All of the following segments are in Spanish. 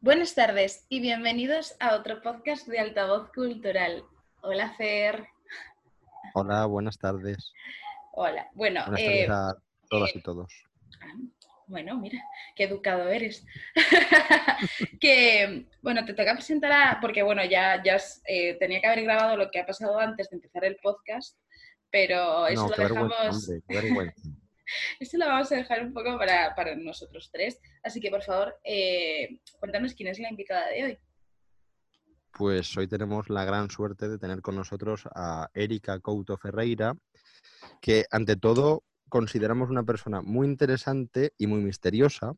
Buenas tardes y bienvenidos a otro podcast de Altavoz Cultural. Hola, Fer. Hola, buenas tardes. Hola. Bueno, Buenas eh, tardes a todas eh, y todos. ah, bueno, mira, qué educado eres. que, bueno, te toca presentar a, porque bueno, ya, ya has, eh, tenía que haber grabado lo que ha pasado antes de empezar el podcast, pero eso No, lo dejamos, hombre, eso lo vamos a dejar un poco para, para nosotros tres. Así que, por favor, eh, cuéntanos quién es la invitada de hoy. Pues hoy tenemos la gran suerte de tener con nosotros a Erika Couto Ferreira, que ante todo consideramos una persona muy interesante y muy misteriosa,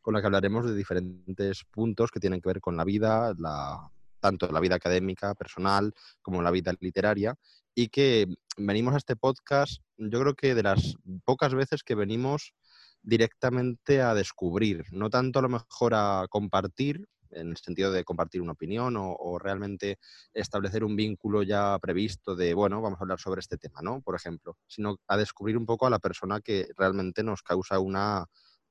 con la que hablaremos de diferentes puntos que tienen que ver con la vida, la- tanto la vida académica, personal, como la vida literaria, y que venimos a este podcast, yo creo que de las pocas veces que venimos directamente a descubrir, no tanto a lo mejor a compartir, en el sentido de compartir una opinión o, o realmente establecer un vínculo ya previsto de, bueno, vamos a hablar sobre este tema, ¿no? Por ejemplo, sino a descubrir un poco a la persona que realmente nos causa una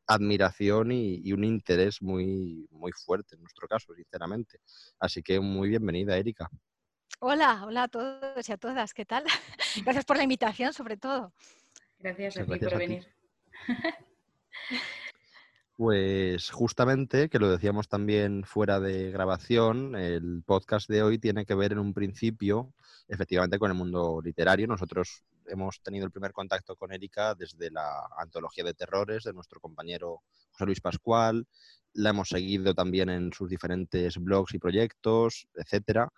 admiración y, y un interés muy, muy fuerte en nuestro caso, sinceramente. Así que muy bienvenida, Erika. Hola, hola a todos y a todas, ¿qué tal? Gracias por la invitación, sobre todo. Gracias a ti por a ti. venir. Pues justamente, que lo decíamos también fuera de grabación, el podcast de hoy tiene que ver en un principio, efectivamente, con el mundo literario. Nosotros hemos tenido el primer contacto con Erika desde la antología de terrores de nuestro compañero José Luis Pascual. La hemos seguido también en sus diferentes blogs y proyectos, etcétera.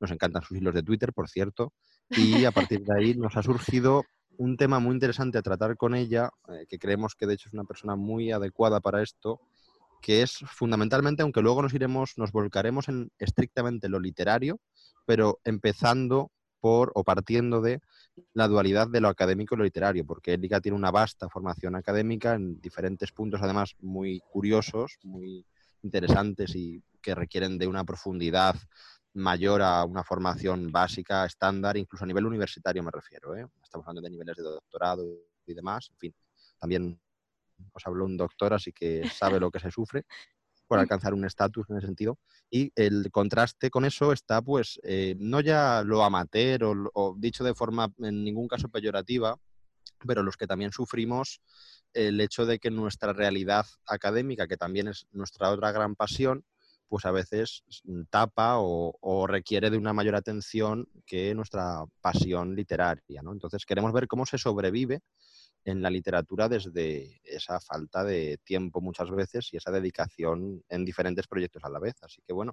Nos encantan sus hilos de Twitter, por cierto. Y a partir de ahí nos ha surgido un tema muy interesante a tratar con ella, eh, que creemos que de hecho es una persona muy adecuada para esto, que es fundamentalmente, aunque luego nos iremos, nos volcaremos en estrictamente lo literario, pero empezando por o partiendo de la dualidad de lo académico y lo literario, porque Erika tiene una vasta formación académica en diferentes puntos, además muy curiosos, muy interesantes y que requieren de una profundidad mayor a una formación básica, estándar, incluso a nivel universitario me refiero. ¿eh? Estamos hablando de niveles de doctorado y demás. En fin, también os habló un doctor, así que sabe lo que se sufre por alcanzar un estatus en ese sentido. Y el contraste con eso está, pues, eh, no ya lo amateur o, o dicho de forma en ningún caso peyorativa, pero los que también sufrimos el hecho de que nuestra realidad académica, que también es nuestra otra gran pasión, pues a veces tapa o, o requiere de una mayor atención que nuestra pasión literaria. ¿no? Entonces queremos ver cómo se sobrevive en la literatura desde esa falta de tiempo muchas veces y esa dedicación en diferentes proyectos a la vez. Así que bueno,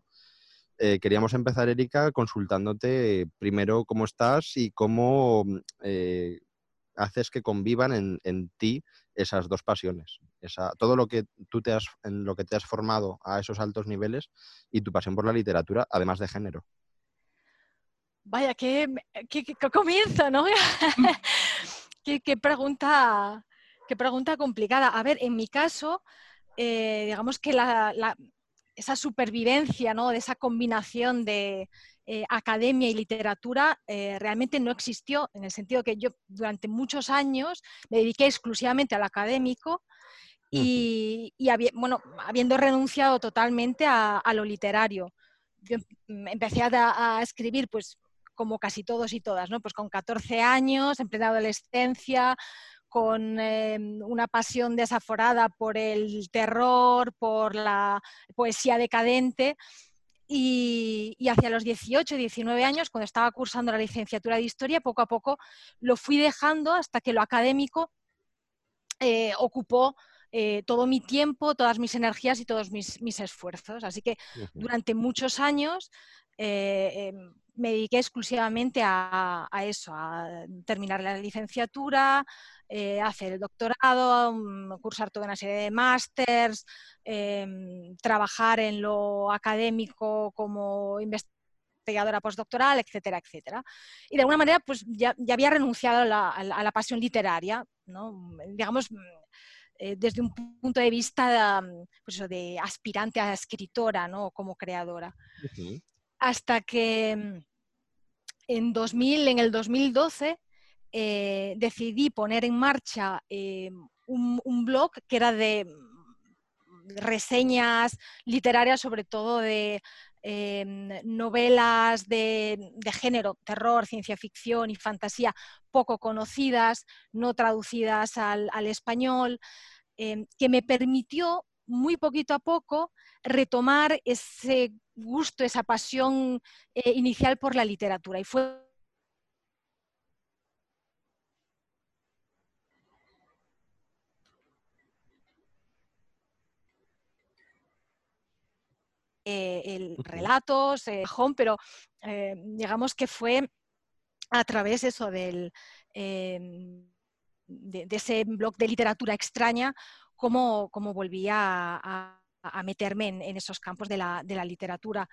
eh, queríamos empezar, Erika, consultándote primero cómo estás y cómo eh, haces que convivan en, en ti esas dos pasiones. Esa, todo lo que tú te has, en lo que te has formado a esos altos niveles y tu pasión por la literatura, además de género. Vaya, qué, qué- qué comienzo, ¿no? qué, qué pregunta, qué pregunta complicada. A ver, en mi caso, eh, digamos que la- la- esa supervivencia, ¿no? De esa combinación de eh, academia y literatura eh, realmente no existió, en el sentido que yo durante muchos años me dediqué exclusivamente al académico y, y habi- bueno, habiendo renunciado totalmente a, a lo literario. Yo em- empecé a escribir, pues, como casi todos y todas, ¿no? Pues con 14 años, en plena adolescencia, con eh, una pasión desaforada por el terror, por la poesía decadente. Y, y hacia los 18, 19 años, cuando estaba cursando la licenciatura de historia, poco a poco lo fui dejando hasta que lo académico eh, ocupó eh, todo mi tiempo, todas mis energías y todos mis, mis esfuerzos. Así que durante muchos años eh, eh, me dediqué exclusivamente a, eso, a terminar la licenciatura, eh, hacer el doctorado, mm, cursar toda una serie de másters, em, trabajar en lo académico como investigadora postdoctoral, etcétera, etcétera. Y de alguna manera, pues ya, había renunciado a la, pasión literaria, ¿no? digamos, mm, eh, desde un punto de vista mm, pues de aspirante a escritora, ¿no? como creadora. Hasta que mm, en, 2000, en el 2012 eh, decidí poner en marcha eh, un, blog que era de, reseñas literarias, sobre todo de em, novelas de, género, terror, ciencia ficción y fantasía poco conocidas, no traducidas al, español, que me permitió muy poquito a poco retomar ese gusto, esa pasión eh, inicial por la literatura. Y fue eh, el relatos, eh, pero digamos que fue a través eso del, em, de, ese blog de literatura extraña cómo, cómo volvía a, meterme en, esos campos de la, literatura.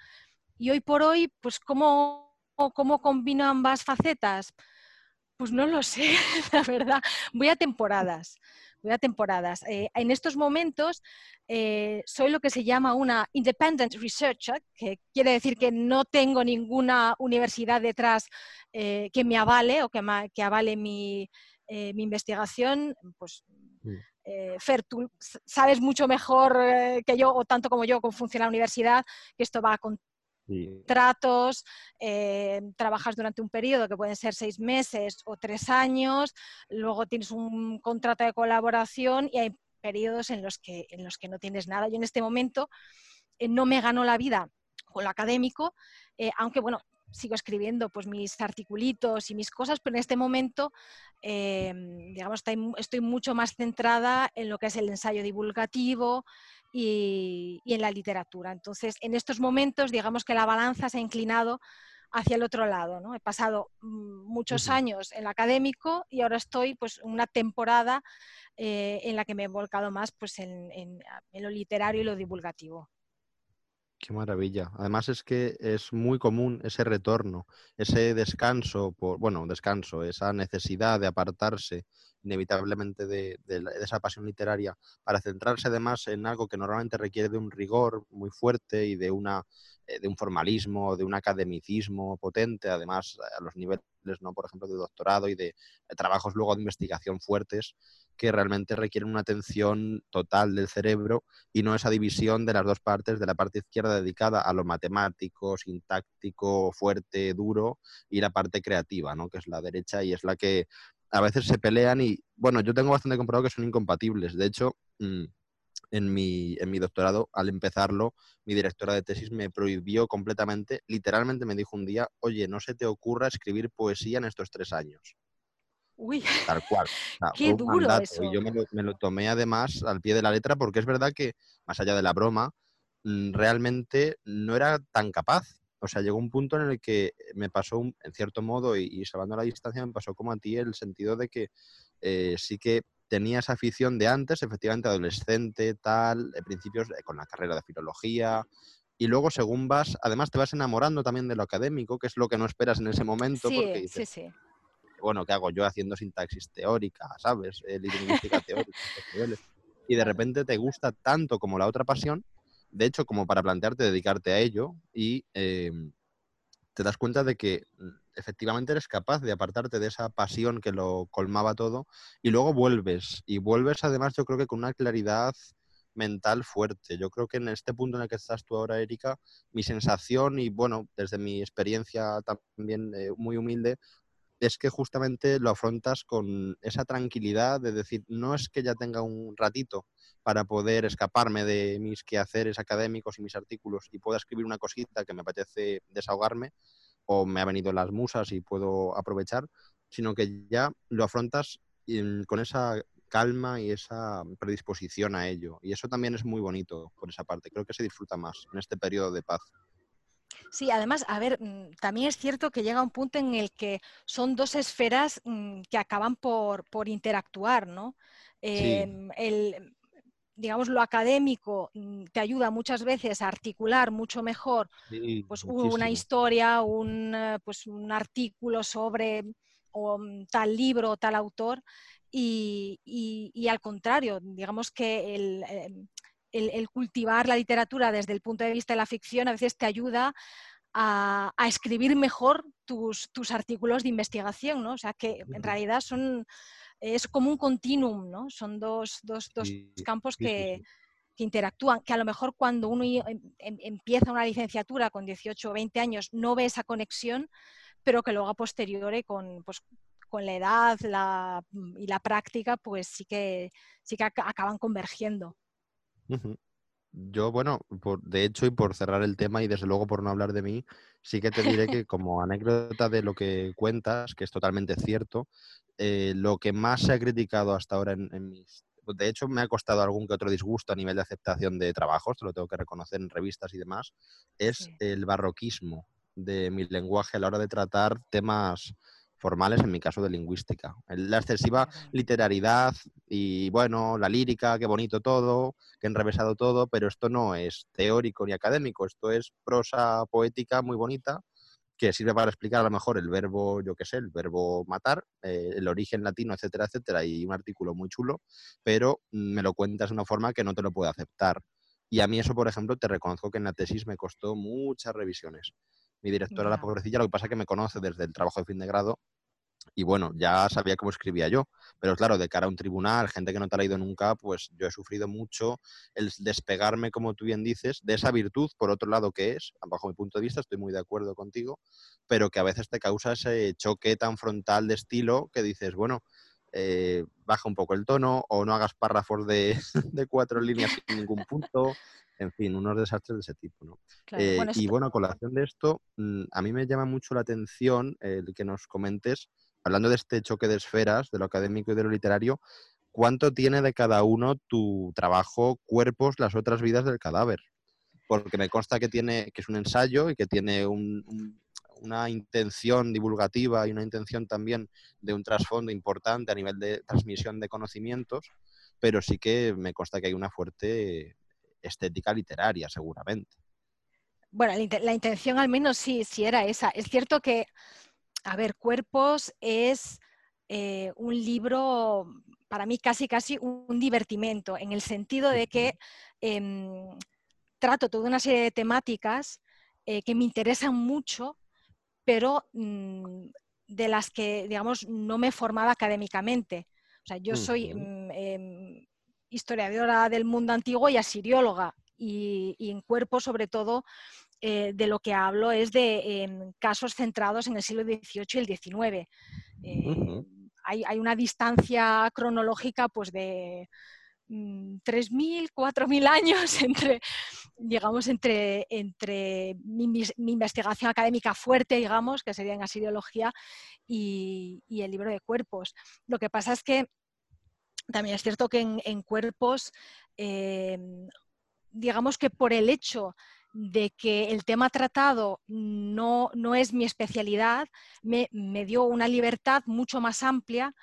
Y hoy por hoy, pues, ¿cómo, cómo combino ambas facetas? Pues no lo sé, la verdad. Voy a temporadas. Voy a temporadas. Eh, en estos momentos eh, soy lo que se llama una independent researcher, que quiere decir que no tengo ninguna universidad detrás eh, que me avale o que, que avale mi, mi investigación. Pues mm. Eh, Fer, tú sabes mucho mejor eh, que yo, o tanto como yo, cómo funciona la universidad, que esto va con contratos, eh, trabajas durante un periodo que pueden ser seis meses o tres años, luego tienes un contrato de colaboración y hay periodos en los que, en los que no tienes nada. Yo en este momento no me ganó la vida con lo académico, aunque bueno, sigo escribiendo pues mis articulitos y mis cosas, pero en este momento, em, digamos, estoy, mucho más centrada en lo que es el ensayo divulgativo y, en la literatura. Entonces, en estos momentos, digamos que la balanza se ha inclinado hacia el otro lado. ¿no? He pasado mm, muchos años en lo académico y ahora estoy pues una temporada eh, en la que me he volcado más pues, en lo literario y lo divulgativo. Qué maravilla. Además es que es muy común ese retorno, ese descanso, por, bueno, descanso, esa necesidad de apartarse inevitablemente de, esa pasión literaria para centrarse además en algo que normalmente requiere de un rigor muy fuerte y de, una, eh, de un formalismo, de un academicismo potente, además a los niveles, ¿no? por ejemplo, de doctorado y de trabajos luego de investigación fuertes que realmente requieren una atención total del cerebro y no esa división de las dos partes, de la parte izquierda dedicada a lo matemático, sintáctico, fuerte, duro, y la parte creativa, ¿no? que es la derecha y es la que a veces se pelean y, bueno, yo tengo bastante comprobado que son incompatibles. De hecho, mm, en mi, en mi doctorado, al empezarlo, mi directora de tesis me prohibió completamente, literalmente me dijo un día, oye, no se te ocurra escribir poesía en estos tres años. Uy, tal cual. Qué duro eso. Y yo me lo, tomé además al pie de la letra porque es verdad que, más allá de la broma, mm, realmente no era tan capaz. O sea, llegó un punto en el que me pasó, en cierto modo, y, salvando la distancia, me pasó como a ti el sentido de que eh, sí que tenía esa afición de antes, efectivamente adolescente, tal, de principios con la carrera de filología, y luego según vas, además te vas enamorando también de lo académico, que es lo que no esperas en ese momento. Sí, sí, sí bueno, ¿qué hago yo haciendo sintaxis teórica, ¿sabes? Eh, lingüística teórica. y de repente te gusta tanto como la otra pasión, de hecho, como para plantearte dedicarte a ello y em, te das cuenta de que mm, efectivamente eres capaz de apartarte de esa pasión que lo colmaba todo y luego vuelves. Y vuelves además yo creo que con una claridad mental fuerte. Yo creo que en este punto en el que estás tú ahora, Erika, mi sensación y bueno, desde mi experiencia también eh, muy humilde, es que justamente lo afrontas con esa tranquilidad de decir, no es que ya tenga un ratito para poder escaparme de mis quehaceres académicos y mis artículos y pueda escribir una cosita que me apetece desahogarme o me ha venido las musas y puedo aprovechar, sino que ya lo afrontas con esa calma y esa predisposición a ello. Y eso también es muy bonito por esa parte. Creo que se disfruta más en este periodo de paz. Sí, además, a ver, mm, también es cierto que llega un punto en el que son dos esferas mm, que acaban por, interactuar, ¿no? Em, digamos, lo académico mm, te ayuda muchas veces a articular mucho mejor pues, una historia, un, eh, pues, un artículo sobre tal libro o tal autor, y, y, al contrario, digamos que el, el, cultivar la literatura desde el punto de vista de la ficción a veces te ayuda a, escribir mejor tus, artículos de investigación, ¿no? O sea que en realidad son, es como un continuum, ¿no? Son dos, campos que, que interactúan, que a lo mejor cuando uno em, em, empieza una licenciatura con 18 o 20 años no ve esa conexión, pero que luego a posteriori con, pues, con la edad y la práctica, pues sí que, sí que acaban convergiendo. Yo, bueno, de hecho, y por cerrar el tema, y desde luego por no hablar de mí, sí que te diré que como anécdota de lo que cuentas, que es totalmente cierto, eh, lo que más se ha criticado hasta ahora en, mis... De hecho, me ha costado algún que otro disgusto a nivel de aceptación de trabajos, te lo tengo que reconocer en revistas y demás, es el barroquismo de mi lenguaje a la hora de tratar temas formales, en mi caso de lingüística. La excesiva literariedad y, bueno, la lírica, qué bonito todo, qué enrevesado todo, pero esto no es teórico ni académico, esto es prosa poética muy bonita que sirve para explicar a lo mejor el verbo, yo qué sé, el verbo matar, eh, el origen latino, etcétera, etcétera, y un artículo muy chulo, pero me lo cuentas de una forma que no te lo puedo aceptar. Y a mí eso, por ejemplo, te reconozco que en la tesis me costó muchas revisiones. Mi directora, la pobrecilla, lo que pasa es que me conoce desde el trabajo de fin de grado y bueno, ya sabía cómo escribía yo. Pero claro, de cara a un tribunal, gente que no te ha leído nunca, pues yo he sufrido mucho el despegarme, como tú bien dices, de esa virtud, por otro lado, que es, bajo mi punto de vista, estoy muy de acuerdo contigo, pero que a veces te causa ese choque tan frontal de estilo que dices, bueno, eh, baja un poco el tono o no hagas párrafos de, de cuatro líneas sin ningún punto en fin, unos desastres de ese tipo. ¿no? Eh, y bueno, a colación de esto, mm, a mí me llama mucho la atención el que nos comentes, hablando de este choque de esferas, de lo académico y de lo literario, ¿cuánto tiene de cada uno tu trabajo, cuerpos, las otras vidas del cadáver? Porque me consta que, tiene, que es un ensayo y que tiene una intención divulgativa y una intención también de un trasfondo importante a nivel de transmisión de conocimientos, pero sí que me consta que hay una fuerte estética literaria, seguramente. Bueno, la, intención al menos sí, sí era esa. Es cierto que, a ver, Cuerpos es eh, un libro, para mí casi casi un, divertimento, en el sentido de que em, trato toda una serie de temáticas eh, que me interesan mucho, pero mm, de las que, digamos, no me he formado académicamente. O sea, yo soy mm, em, historiadora del mundo antiguo y asirióloga. Y, en cuerpo, sobre todo, eh, de lo que hablo es de em, casos centrados en el siglo XVIII y el XIX. Eh, hay, una distancia cronológica pues, de 3.000, mm, 4.000 años entre, digamos, entre, entre mi, investigación académica fuerte, digamos, que sería en asiriología, y, y el libro de cuerpos. Lo que pasa es que también es cierto que en, cuerpos, em, digamos que por el hecho de que el tema tratado no, es mi especialidad, me, dio una libertad mucho más amplia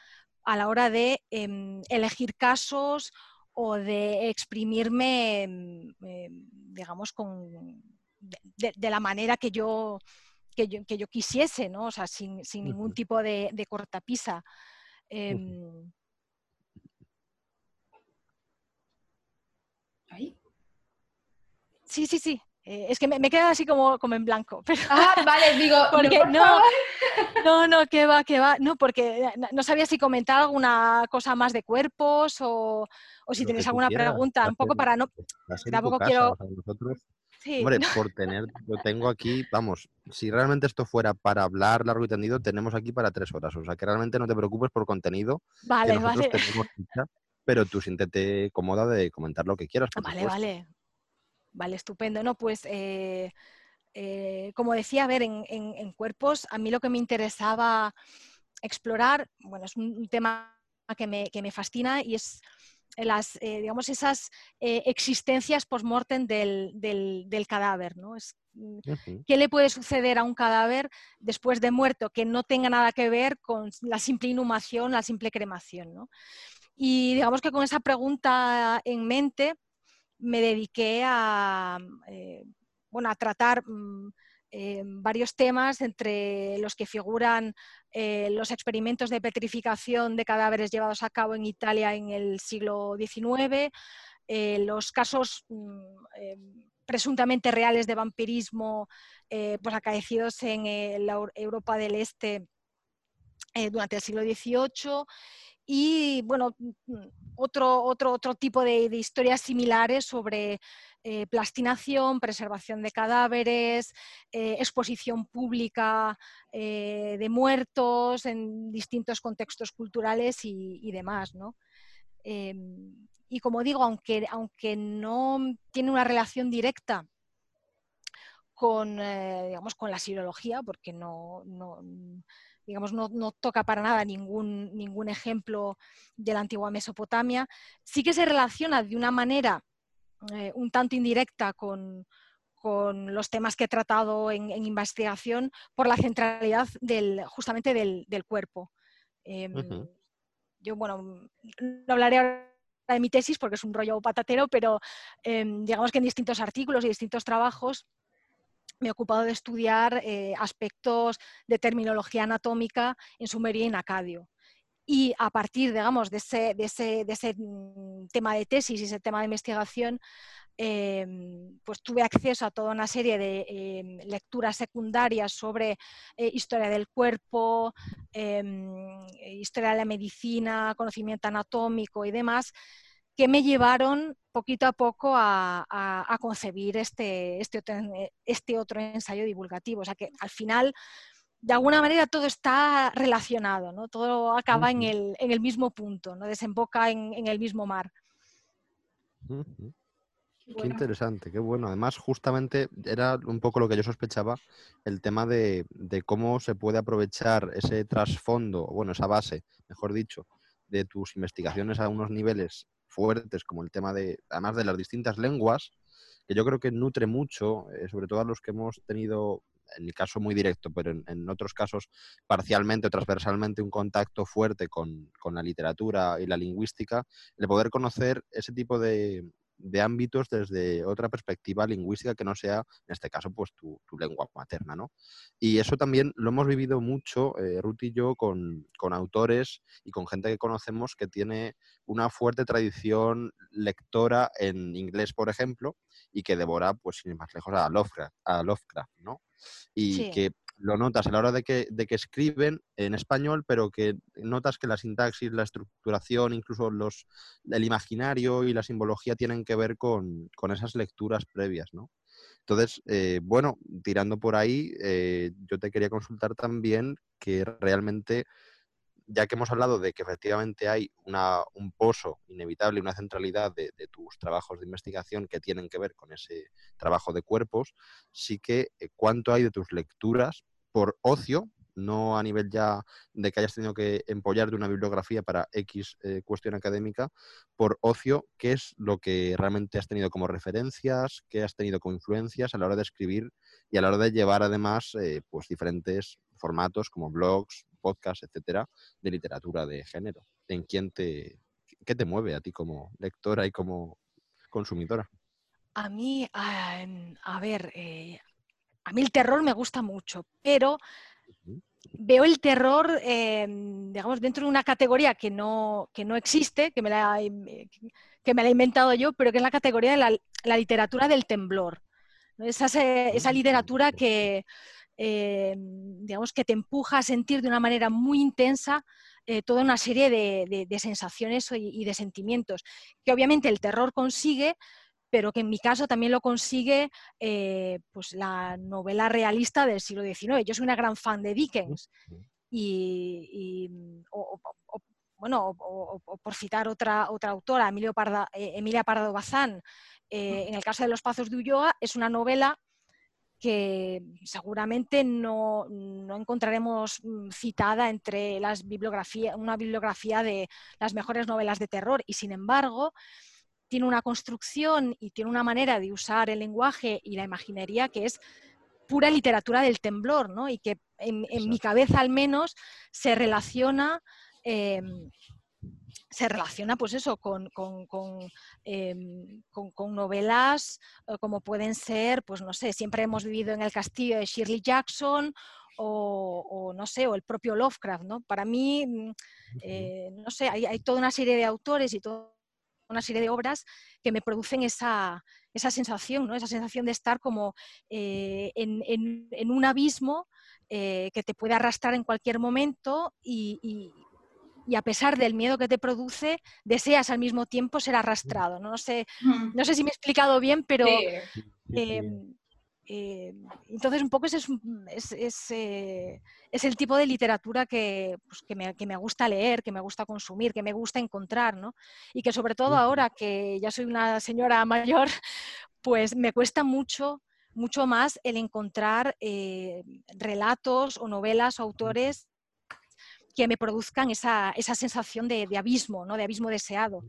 a la hora de em, elegir casos o de exprimirme, em, digamos, con, de, la manera que yo, que yo, quisiese, ¿no? O sea, sin, ningún tipo de, cortapisa. Sí, sí, sí. Eh, es que me, me queda así como, como en blanco. Ah, vale, digo, porque no, no, no, que va, que va. No, porque no sabía si comentar alguna cosa más de cuerpos o, o si tenéis alguna pregunta, un poco para no. Tampoco quiero. Hombre, por tener, yo tengo aquí, vamos, si realmente esto fuera para hablar largo y tendido, tenemos aquí para tres horas. O sea, que realmente no te preocupes por contenido. Vale, vale. pero tú siéntete cómoda de comentar lo que quieras. vale, vale. Vale, estupendo. No, pues eh, eh, como decía, a ver, en, cuerpos, a mí lo que me interesaba explorar, bueno, es un tema que me, que me fascina y es las, eh, digamos, esas existencias post-mortem del, del, cadáver, ¿no? Es, mm, ¿Qué le puede suceder a un cadáver después de muerto que no tenga nada que ver con la simple inhumación, la simple cremación? ¿no? Y digamos que con esa pregunta en mente, me dediqué a, eh, bueno, a tratar mm, eh, varios temas, entre los que figuran eh, los experimentos de petrificación de cadáveres llevados a cabo en Italia en el siglo XIX, los casos mm, presuntamente reales de vampirismo pues acaecidos en la Europa del Este durante el siglo XVIII y bueno, otro, otro, otro tipo de, historias similares sobre eh, plastinación, preservación de cadáveres, eh, exposición pública eh, de muertos en distintos contextos culturales y, demás. Em, y como digo, aunque, aunque no tiene una relación directa con, digamos, con la sirología, porque no, digamos, no, toca para nada ningún, ningún ejemplo de la antigua Mesopotamia, sí que se relaciona de una manera eh, un tanto indirecta con, los temas que he tratado en, investigación por la centralidad del, justamente del, cuerpo. Em, yo, bueno, no hablaré ahora de mi tesis porque es un rollo patatero, pero em, digamos que en distintos artículos y distintos trabajos me he ocupado de estudiar eh, aspectos de terminología anatómica en Sumeria y en Acadio. Y a partir, digamos, de ese, de ese, mm, tema de tesis y ese tema de investigación, em, pues tuve acceso a toda una serie de em, lecturas secundarias sobre eh, historia del cuerpo, em, historia de la medicina, conocimiento anatómico y demás, que me llevaron poquito a poco a, concebir este, este, otro, este otro ensayo divulgativo. O sea que al final, de alguna manera, todo está relacionado, ¿no? todo acaba en, el, en, el, mismo punto, ¿no? desemboca en, en el mismo mar. Qué interesante, qué bueno. Además, justamente era un poco lo que yo sospechaba, el tema de, de cómo se puede aprovechar ese trasfondo, bueno, esa base, mejor dicho, de tus investigaciones a unos niveles fuertes, como el tema de, además de las distintas lenguas, que yo creo que nutre mucho, eh, sobre todo a los que hemos tenido, en mi caso muy directo, pero en, otros casos parcialmente o transversalmente, un contacto fuerte con, con la literatura y la lingüística, el poder conocer ese tipo de, de ámbitos desde otra perspectiva lingüística que no sea, en este caso, pues tu, lengua materna, ¿no? Y eso también lo hemos vivido mucho, eh, Ruth y yo, con, autores y con gente que conocemos que tiene una fuerte tradición lectora en inglés, por ejemplo, y que devora, pues sin ir más lejos, a Lovecraft, a Lovecraft ¿no? Y que lo notas a la hora de que, de que escriben en español, pero que notas que la sintaxis, la estructuración, incluso los, el imaginario y la simbología tienen que ver con, esas lecturas previas, ¿no? Entonces, eh, bueno, tirando por ahí, eh, yo te quería consultar también que realmente, ya que hemos hablado de que efectivamente hay una, un pozo inevitable, una centralidad de, tus trabajos de investigación que tienen que ver con ese trabajo de cuerpos, sí que eh, cuánto hay de tus lecturas por ocio, no a nivel ya de que hayas tenido que empollar de una bibliografía para X eh, cuestión académica, por ocio, ¿qué es lo que realmente has tenido como referencias, qué has tenido como influencias a la hora de escribir y a la hora de llevar además eh, pues diferentes formatos como blogs, podcasts, etcétera, de literatura de género? ¿En quién te, qué te mueve a ti como lectora y como consumidora? A mí, a ver, eh, a mí el terror me gusta mucho, pero veo el terror, em, digamos, dentro de una categoría que no, que no existe, que me, la, que me la he inventado yo, pero que es la categoría de la, literatura del temblor. Esa, esa literatura que, em, digamos, que te empuja a sentir de una manera muy intensa eh, toda una serie de, sensaciones y, de sentimientos, que obviamente el terror consigue, pero que en mi caso también lo consigue eh, pues la novela realista del siglo XIX. Yo soy una gran fan de Dickens y, o, bueno, o, por citar otra, otra autora, Emilio Parda, eh, Emilia Pardo Bazán, eh, en el caso de Los Pazos de Ulloa, es una novela que seguramente no, no, encontraremos mm, citada entre las bibliografías, una bibliografía de las mejores novelas de terror y sin embargo tiene una construcción y tiene una manera de usar el lenguaje y la imaginería que es pura literatura del temblor, ¿no? Y que en, mi cabeza al menos se relaciona, em, se relaciona pues eso, con, em, novelas eh, como pueden ser, pues no sé, siempre hemos vivido en el castillo de Shirley Jackson o, no sé, o el propio Lovecraft, ¿no? Para mí, mm, eh, no sé, hay, hay, toda una serie de autores y todo una serie de obras que me producen esa, sensación, ¿no? esa sensación de estar como eh, en, un abismo que te puede arrastrar en cualquier momento y, y a pesar del miedo que te produce, deseas al mismo tiempo ser arrastrado. No, sé, no sé si me he explicado bien, pero em, eh, entonces un poco ese es, eh, es, el tipo de literatura que, pues, que, me, que, me, gusta leer, que me gusta consumir, que me gusta encontrar, ¿no? Y que sobre todo ahora que ya soy una señora mayor, pues me cuesta mucho mucho más el encontrar eh, relatos o novelas o autores que me produzcan esa, sensación de, abismo, ¿no? de abismo deseado.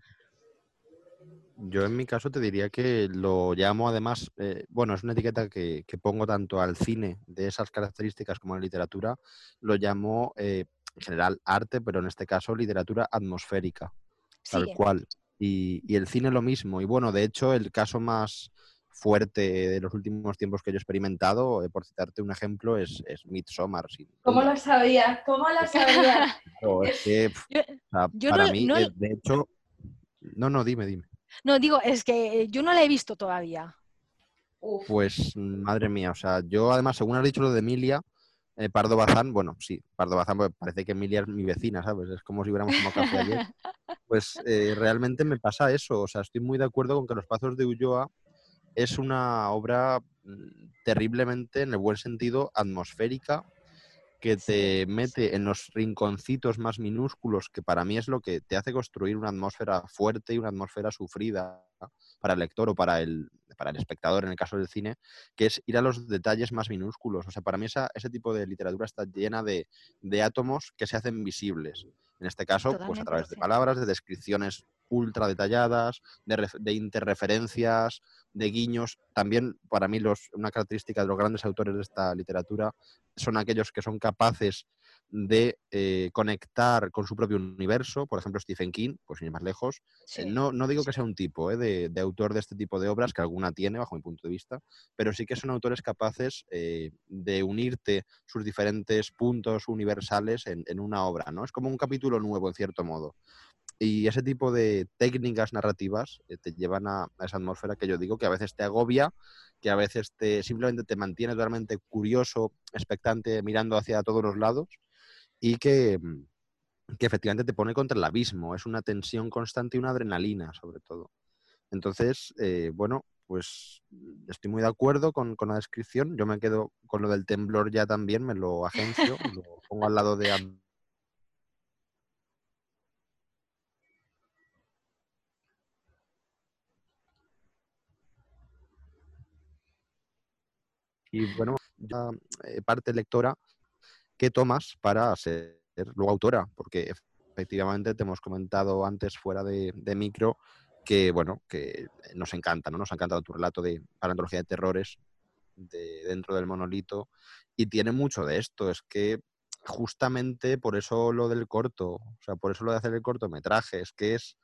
Yo en mi caso te diría que lo llamo además, eh, bueno, es una etiqueta que, pongo tanto al cine de esas características como a la literatura, lo llamo eh, en general arte, pero en este caso literatura atmosférica, tal cual. Y, y, el cine lo mismo. Y bueno, de hecho, el caso más, fuerte de los últimos tiempos que yo he experimentado, eh, por citarte un ejemplo, es, es Midsommar. ¿Cómo lo sabía? ¿Cómo lo sabía? para mí, eh, de hecho... No, no, dime, dime. No, digo, es que yo no la he visto todavía. Pues, madre mía, o sea, yo además, según has dicho lo de Emilia, eh, Pardo Bazán, bueno, sí, Pardo Bazán, pues parece que Emilia es mi vecina, ¿sabes? Es como si hubiéramos tomado café ayer. Pues realmente me pasa eso, o sea, estoy muy de acuerdo con que los pasos de Ulloa es una obra mm, terriblemente, en el buen sentido, atmosférica, que te mete en los rinconcitos más minúsculos, que para mí es lo que te hace construir una atmósfera fuerte y una atmósfera sufrida para el lector o para el, para el espectador, en el caso del cine, que es ir a los detalles más minúsculos. O sea, para mí ese tipo de literatura está llena de, de átomos que se hacen visibles. En este caso, pues a través de palabras, de descripciones ultra detalladas, de, de, interreferencias, de guiños. También, para mí, los, una característica de los grandes autores de esta literatura son aquellos que son capaces de eh, conectar con su propio universo, por ejemplo Stephen King, pues sin ir más lejos. Eh, no, no, digo que sea un tipo eh, de, autor de este tipo de obras, que alguna tiene bajo mi punto de vista, pero sí que son autores capaces de unirte sus diferentes puntos universales en, en, una obra, ¿no? Es como un capítulo nuevo, en cierto modo. Y ese tipo de técnicas narrativas eh, te llevan a, esa atmósfera que yo digo que a veces te agobia, que a veces te simplemente te mantiene totalmente curioso, expectante, mirando hacia todos los lados y que, que efectivamente te pone contra el abismo. Es una tensión constante y una adrenalina, sobre todo. Entonces, eh, bueno, pues estoy muy de acuerdo con, con, la descripción. Yo me quedo con lo del temblor ya también, me lo agencio, lo pongo al lado de y bueno, eh, parte lectora ¿qué tomas para ser luego autora, porque efectivamente te hemos comentado antes fuera de, micro que bueno, que nos encanta, ¿no? Nos ha encantado tu relato de parantología de terrores de, dentro del monolito y tiene mucho de esto, es que justamente por eso lo del corto, o sea, por eso lo de hacer el cortometraje, es que es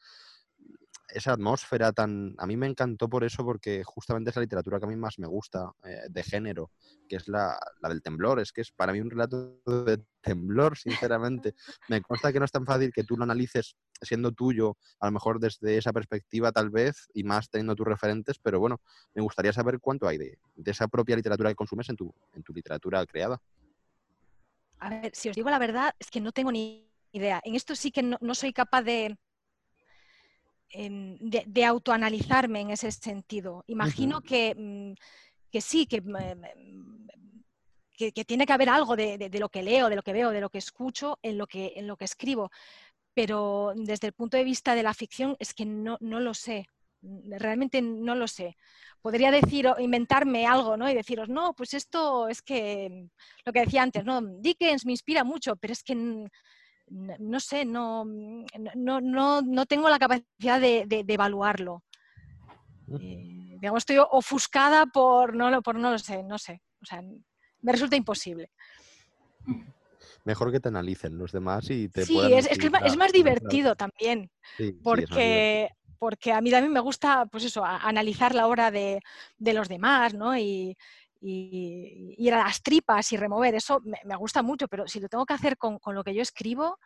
esa atmósfera tan... A mí me encantó por eso, porque justamente es la literatura que a mí más me gusta eh, de género, que es la, del temblor. Es que es para mí un relato de temblor, sinceramente. me consta que no es tan fácil que tú lo analices siendo tuyo, a lo mejor desde esa perspectiva tal vez, y más teniendo tus referentes, pero bueno, me gustaría saber cuánto hay de, esa propia literatura que consumes en tu, en tu literatura creada. A ver, si os digo la verdad, es que no tengo ni idea. En esto sí que no soy capaz de, de, autoanalizarme en ese sentido. Imagino mm, que, sí, mm, que, que, tiene que haber algo de, lo que leo, de lo que veo, de lo que escucho en lo que, en lo que escribo, pero desde el punto de vista de la ficción es que no, lo sé, realmente no lo sé. Podría decir o inventarme algo, ¿no? Y deciros, no, pues esto es que, lo que decía antes, ¿no? Dickens me inspira mucho, pero es que no, sé, no, no, no, tengo la capacidad de, evaluarlo. Eh, digamos, estoy ofuscada por no, por no lo sé, no sé. O sea, me resulta imposible. Mejor que te analicen los demás y te Sí, es, es, que es más, divertido también. porque, porque a mí también me gusta, pues eso, analizar la obra de, de los demás, ¿no? Y, y, ir a las tripas y remover, eso me, gusta mucho, pero si lo tengo que hacer con, lo que yo escribo,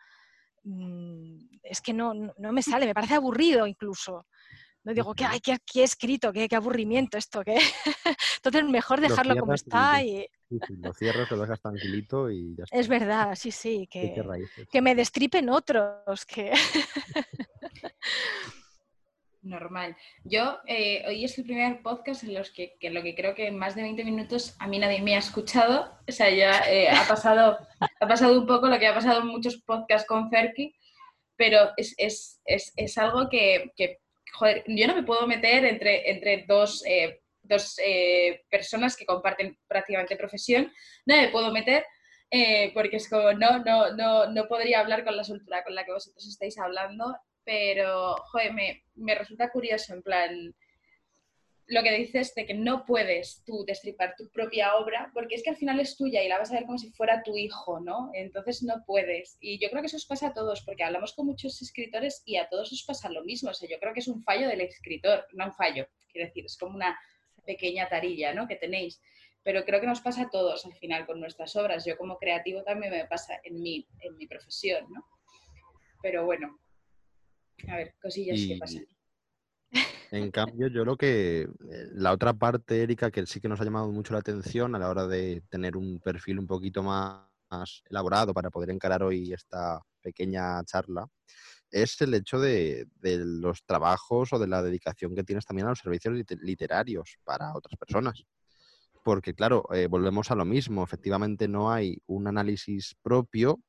mm, es que no, me sale, me parece aburrido incluso. No digo, que ay, qué, qué escrito, qué, qué, aburrimiento esto, ¿qué? Entonces, mejor dejarlo como está y... Sí, sí, lo cierras, lo dejas tranquilito y ya está. Es verdad, sí, sí, que, que me destripen otros, que... Normal. Yo, eh, hoy es el primer podcast en los que, lo que creo que en más de 20 minutos a mí nadie me ha escuchado. O sea, ya eh, ha, pasado, ha pasado un poco lo que ha pasado en muchos podcasts con Ferki, pero es, es, es, es algo que, que, joder, yo no me puedo meter entre, entre dos, eh, dos personas que comparten prácticamente profesión, no me puedo meter. porque es como, no, no, no, no podría hablar con la soltura con la que vosotros estáis hablando pero, joder, me, me resulta curioso, en plan, lo que dices de que no puedes tú destripar tu propia obra, porque es que al final es tuya y la vas a ver como si fuera tu hijo, ¿no? Entonces no puedes. Y yo creo que eso os pasa a todos, porque hablamos con muchos escritores y a todos os pasa lo mismo. O sea, yo creo que es un fallo del escritor, no un fallo, quiero decir, es como una pequeña tarilla, ¿no? Que tenéis. Pero creo que nos pasa a todos al final con nuestras obras. Yo como creativo también me pasa en mi, en mi profesión, ¿no? Pero bueno, a ver, cosillas que pasan. En cambio, yo lo que. Eh, la otra parte, Erika, que sí que nos ha llamado mucho la atención a la hora de tener un perfil un poquito más, elaborado para poder encarar hoy esta pequeña charla, es el hecho de, los trabajos o de la dedicación que tienes también a los servicios literarios para otras personas. Porque, claro, eh, volvemos a lo mismo. Efectivamente, no hay un análisis propio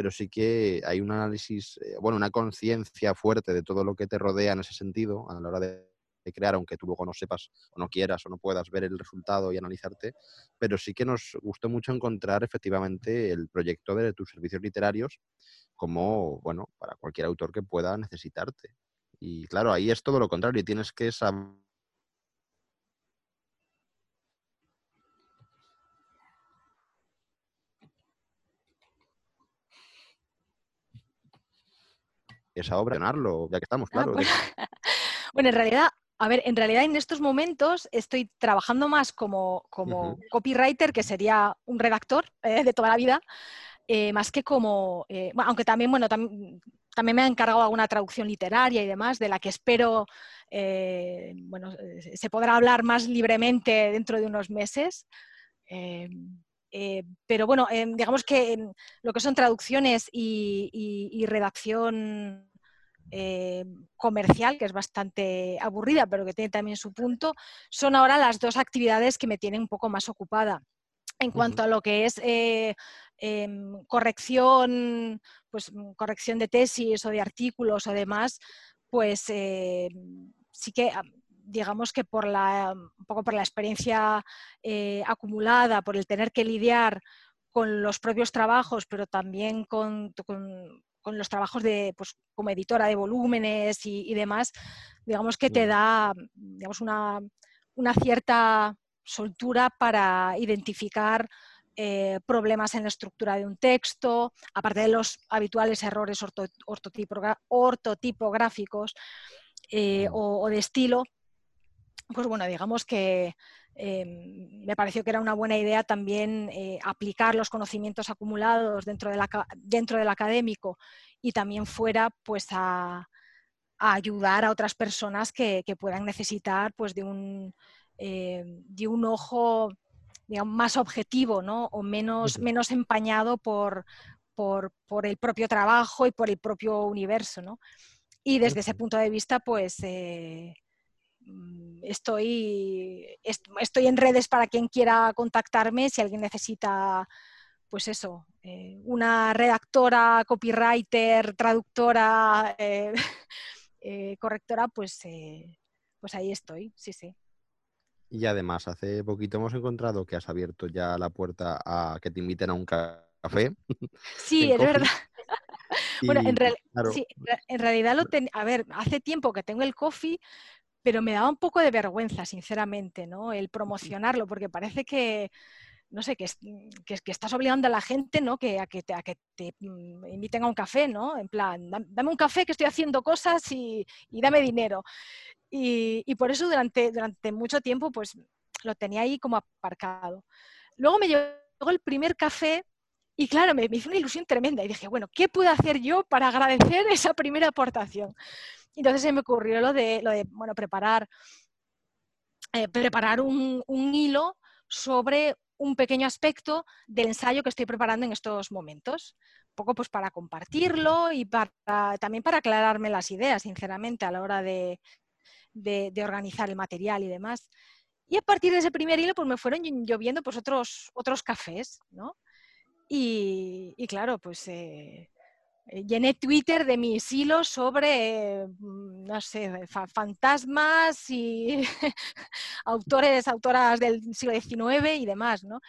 pero sí que hay un análisis, eh, bueno, una conciencia fuerte de todo lo que te rodea en ese sentido a la hora de, crear, aunque tú luego no sepas o no quieras o no puedas ver el resultado y analizarte, pero sí que nos gustó mucho encontrar efectivamente el proyecto de tus servicios literarios como, bueno, para cualquier autor que pueda necesitarte. Y claro, ahí es todo lo contrario, tienes que saber esa obra, ya que estamos, ah, claro. Pues bueno, en realidad, a ver, en realidad en estos momentos estoy trabajando más como, como copywriter, que sería un redactor eh, de toda la vida, eh, más que como, eh, aunque también, bueno, también me ha encargado alguna traducción literaria y demás, de la que espero, bueno, se podrá hablar más libremente dentro de unos meses. pero bueno, digamos que lo que son traducciones y redacción eh, comercial, que es bastante aburrida, pero que tiene también su punto, son ahora las dos actividades que me tienen un poco más ocupada. En cuanto a lo que es eh, em, corrección, pues mm, corrección de tesis o de artículos o demás, pues eh, sí que digamos que por la, un poco por la experiencia acumulada, por el tener que lidiar con los propios trabajos, pero también con, con los trabajos de, pues, como editora de volúmenes y, demás, digamos que te da digamos, una, cierta soltura para identificar eh, problemas en la estructura de un texto, aparte de los habituales errores ortotipográficos eh, o, de estilo, pues bueno, digamos que Em, me pareció que era una buena idea también eh, aplicar los conocimientos acumulados dentro, dentro del académico y también fuera pues a, ayudar a otras personas que, puedan necesitar pues de un, eh, de un ojo más objetivo o menos, menos empañado por, por, el propio trabajo y por el propio universo. Y desde ese punto de vista, pues eh, estoy, estoy en redes para quien quiera contactarme, si alguien necesita, pues eso, eh, una redactora, copywriter, traductora, eh, eh, correctora, pues, pues ahí estoy, sí, sí. Y además, hace poquito hemos encontrado que has abierto ya la puerta a que te inviten a un café. Sí, es verdad. bueno, en, en, realidad lo a ver, hace tiempo que tengo el coffee, pero me daba un poco de vergüenza, sinceramente, ¿no? El promocionarlo, porque parece que, no sé, que, que, estás obligando a la gente, ¿no? Que, a, que te, a que te mm, inviten a un café, ¿no? En plan, dame un café que estoy haciendo cosas y, dame dinero. Y, por eso durante, durante mucho tiempo, pues lo tenía ahí como aparcado. Luego me llegó el primer café y claro, me, me hizo una ilusión tremenda y dije, bueno, ¿qué puedo hacer yo para agradecer esa primera aportación? Entonces se me ocurrió lo de, lo de bueno, preparar, eh, preparar un, un hilo sobre un pequeño aspecto del ensayo que estoy preparando en estos momentos. Un poco pues para compartirlo y para, también para aclararme las ideas, sinceramente, a la hora de, de, organizar el material y demás. Y a partir de ese primer hilo, pues me fueron lloviendo pues otros, otros cafés, ¿no? Y, claro, pues eh, llené Twitter de mis hilos sobre, mm, no sé, fantasmas y autores, autoras del siglo XIX y demás, ¿no?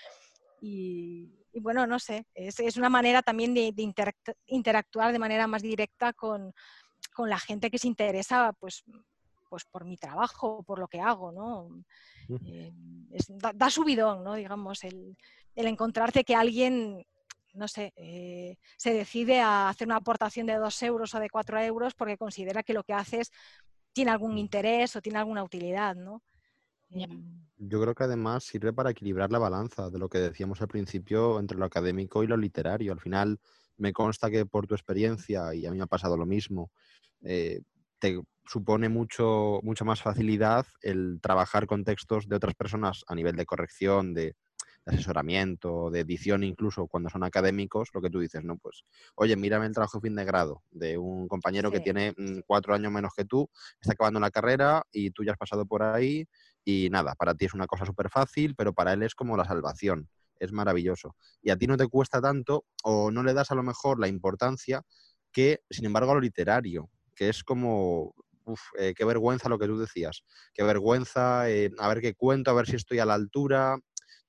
Y, bueno, no sé, es, una manera también de, interactuar de manera más directa con, la gente que se interesa, pues, pues por mi trabajo, por lo que hago, ¿no? Eh, da, subidón, ¿no? Digamos, el, el encontrarte que alguien no sé, eh, se decide a hacer una aportación de dos euros o de cuatro euros porque considera que lo que haces tiene algún interés o tiene alguna utilidad, ¿no? Em, Yo creo que además sirve para equilibrar la balanza de lo que decíamos al principio entre lo académico y lo literario. Al final, me consta que por tu experiencia, y a mí me ha pasado lo mismo, eh, te supone mucho, mucha más facilidad el trabajar con textos de otras personas a nivel de corrección, de de asesoramiento, de edición incluso cuando son académicos, lo que tú dices, ¿no? Pues, oye, mírame el trabajo fin de grado de un compañero que tiene mm, cuatro años menos que tú, está acabando la carrera y tú ya has pasado por ahí y nada, para ti es una cosa súper fácil, pero para él es como la salvación, es maravilloso. Y a ti no te cuesta tanto o no le das a lo mejor la importancia que, sin embargo, a lo literario, que es como, Uf, eh, qué vergüenza lo que tú decías, qué vergüenza, eh, a ver qué cuento, a ver si estoy a la altura,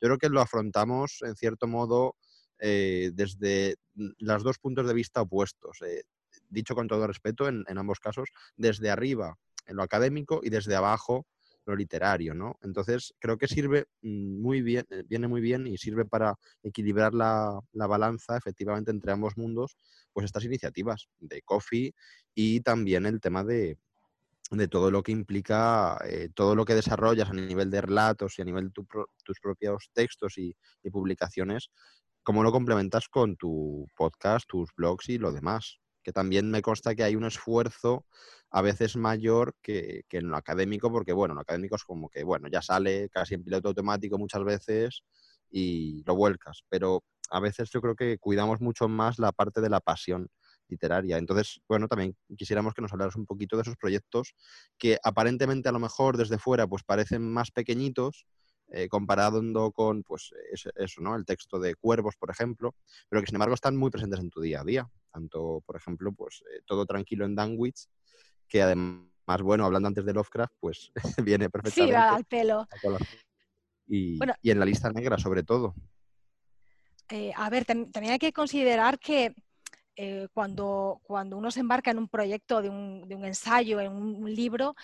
yo creo que lo afrontamos, en cierto modo, eh, desde los dos puntos de vista opuestos. Eh, dicho con todo respeto, en, ambos casos, desde arriba, en lo académico, y desde abajo, lo literario, ¿no? Entonces, creo que sirve muy bien, eh, viene muy bien y sirve para equilibrar la, la, balanza, efectivamente, entre ambos mundos, pues estas iniciativas de Coffee y también el tema de, de todo lo que implica, eh, todo lo que desarrollas a nivel de relatos y a nivel de tus propios textos y, publicaciones, cómo lo complementas con tu podcast, tus blogs y lo demás. Que también me consta que hay un esfuerzo a veces mayor que, en lo académico, porque bueno, en lo académico es como que, bueno, ya sale casi en piloto automático muchas veces y lo vuelcas, pero a veces yo creo que cuidamos mucho más la parte de la pasión literaria. Entonces, bueno, también quisiéramos que nos hablaras un poquito de esos proyectos que aparentemente a lo mejor desde fuera pues parecen más pequeñitos, eh, comparando con pues eso, ¿no? El texto de Cuervos, por ejemplo, pero que sin embargo están muy presentes en tu día a día. Tanto, por ejemplo, pues eh, todo tranquilo en Danwich, que además, bueno, hablando antes de Lovecraft, pues viene perfectamente. Sí, al pelo. Y, y, en la lista negra, sobre todo. Eh, a ver, también hay que considerar que eh, cuando, cuando uno se embarca en un proyecto de un, ensayo, en un, libro,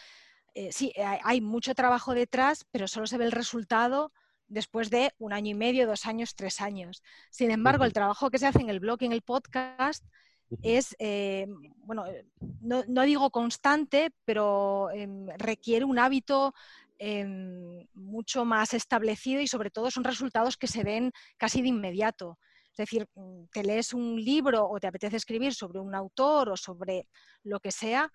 eh, sí, hay, mucho trabajo detrás, pero solo se ve el resultado después de un año y medio, dos años, tres años. Sin embargo, el trabajo que se hace en el blog y en el podcast es, eh, bueno, no, digo constante, pero em, requiere un hábito em, mucho más establecido y sobre todo son resultados que se ven casi de inmediato. Es decir, mm, te lees un libro o te apetece escribir sobre un autor o sobre lo que sea,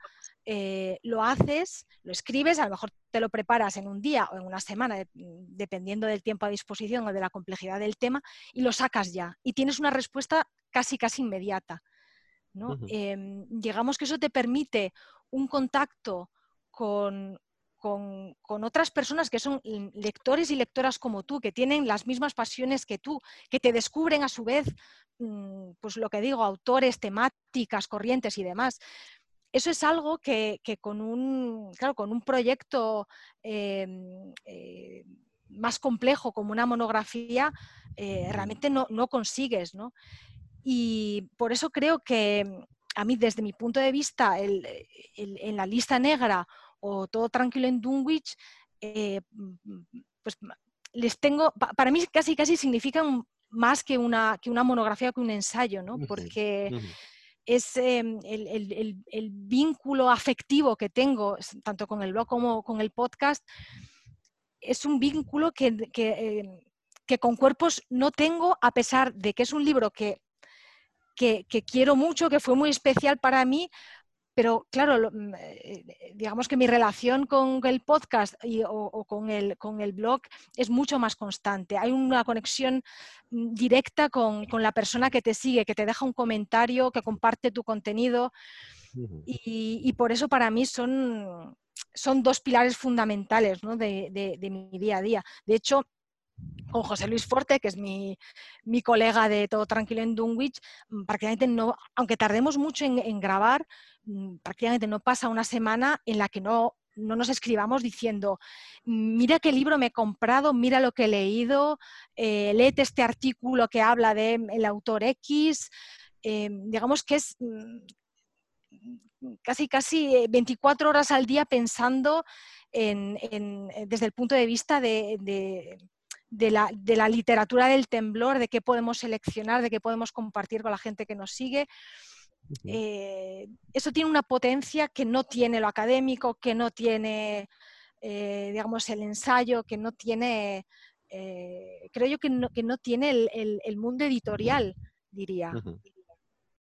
eh, lo haces, lo escribes, a lo mejor te lo preparas en un día o en una semana, mm, dependiendo del tiempo a disposición o de la complejidad del tema, y lo sacas ya. Y tienes una respuesta casi, casi inmediata. Em, digamos que eso te permite un contacto con, con, otras personas que son lectores y lectoras como tú, que tienen las mismas pasiones que tú, que te descubren a su vez, mm, pues lo que digo, autores, temáticas, corrientes y demás. Eso es algo que, con, un, claro, con un proyecto em, eh, más complejo como una monografía eh, realmente no, consigues. Y por eso creo que a mí, desde mi punto de vista, en la lista negra o Todo Tranquilo en Dunwich, eh, pues les tengo, para mí casi casi significan más que una, que una monografía, que un ensayo, ¿no? Porque es em, el, vínculo afectivo que tengo, tanto con el blog como con el podcast, es un vínculo que, em, que, con cuerpos no tengo, a pesar de que es un libro que, que, quiero mucho, que fue muy especial para mí, pero claro, mm, eh, digamos que mi relación con el podcast o, con, el, con, el, blog es mucho más constante. Hay una conexión mm, directa con, la persona que te sigue, que te deja un comentario, que comparte tu contenido. Y, por eso para mí son, son dos pilares fundamentales de, de mi día a día. De hecho, con José Luis Forte, que es mi, colega de Todo Tranquilo en Dunwich, mm, prácticamente no, aunque tardemos mucho en, grabar, mm, prácticamente no pasa una semana en la que no, no nos escribamos diciendo, mira qué libro me he comprado, mira lo que he leído, eh, este artículo que habla del el autor X. Eh, digamos que es mm, casi, casi 24 horas al día pensando en, desde el punto de vista de de la, literatura del temblor, de qué podemos seleccionar, de qué podemos compartir con la gente que nos sigue. Eh, eso tiene una potencia que no tiene lo académico, que no tiene, eh, digamos, el ensayo, que no tiene, eh, creo yo que no, que no tiene el, mundo editorial, diría.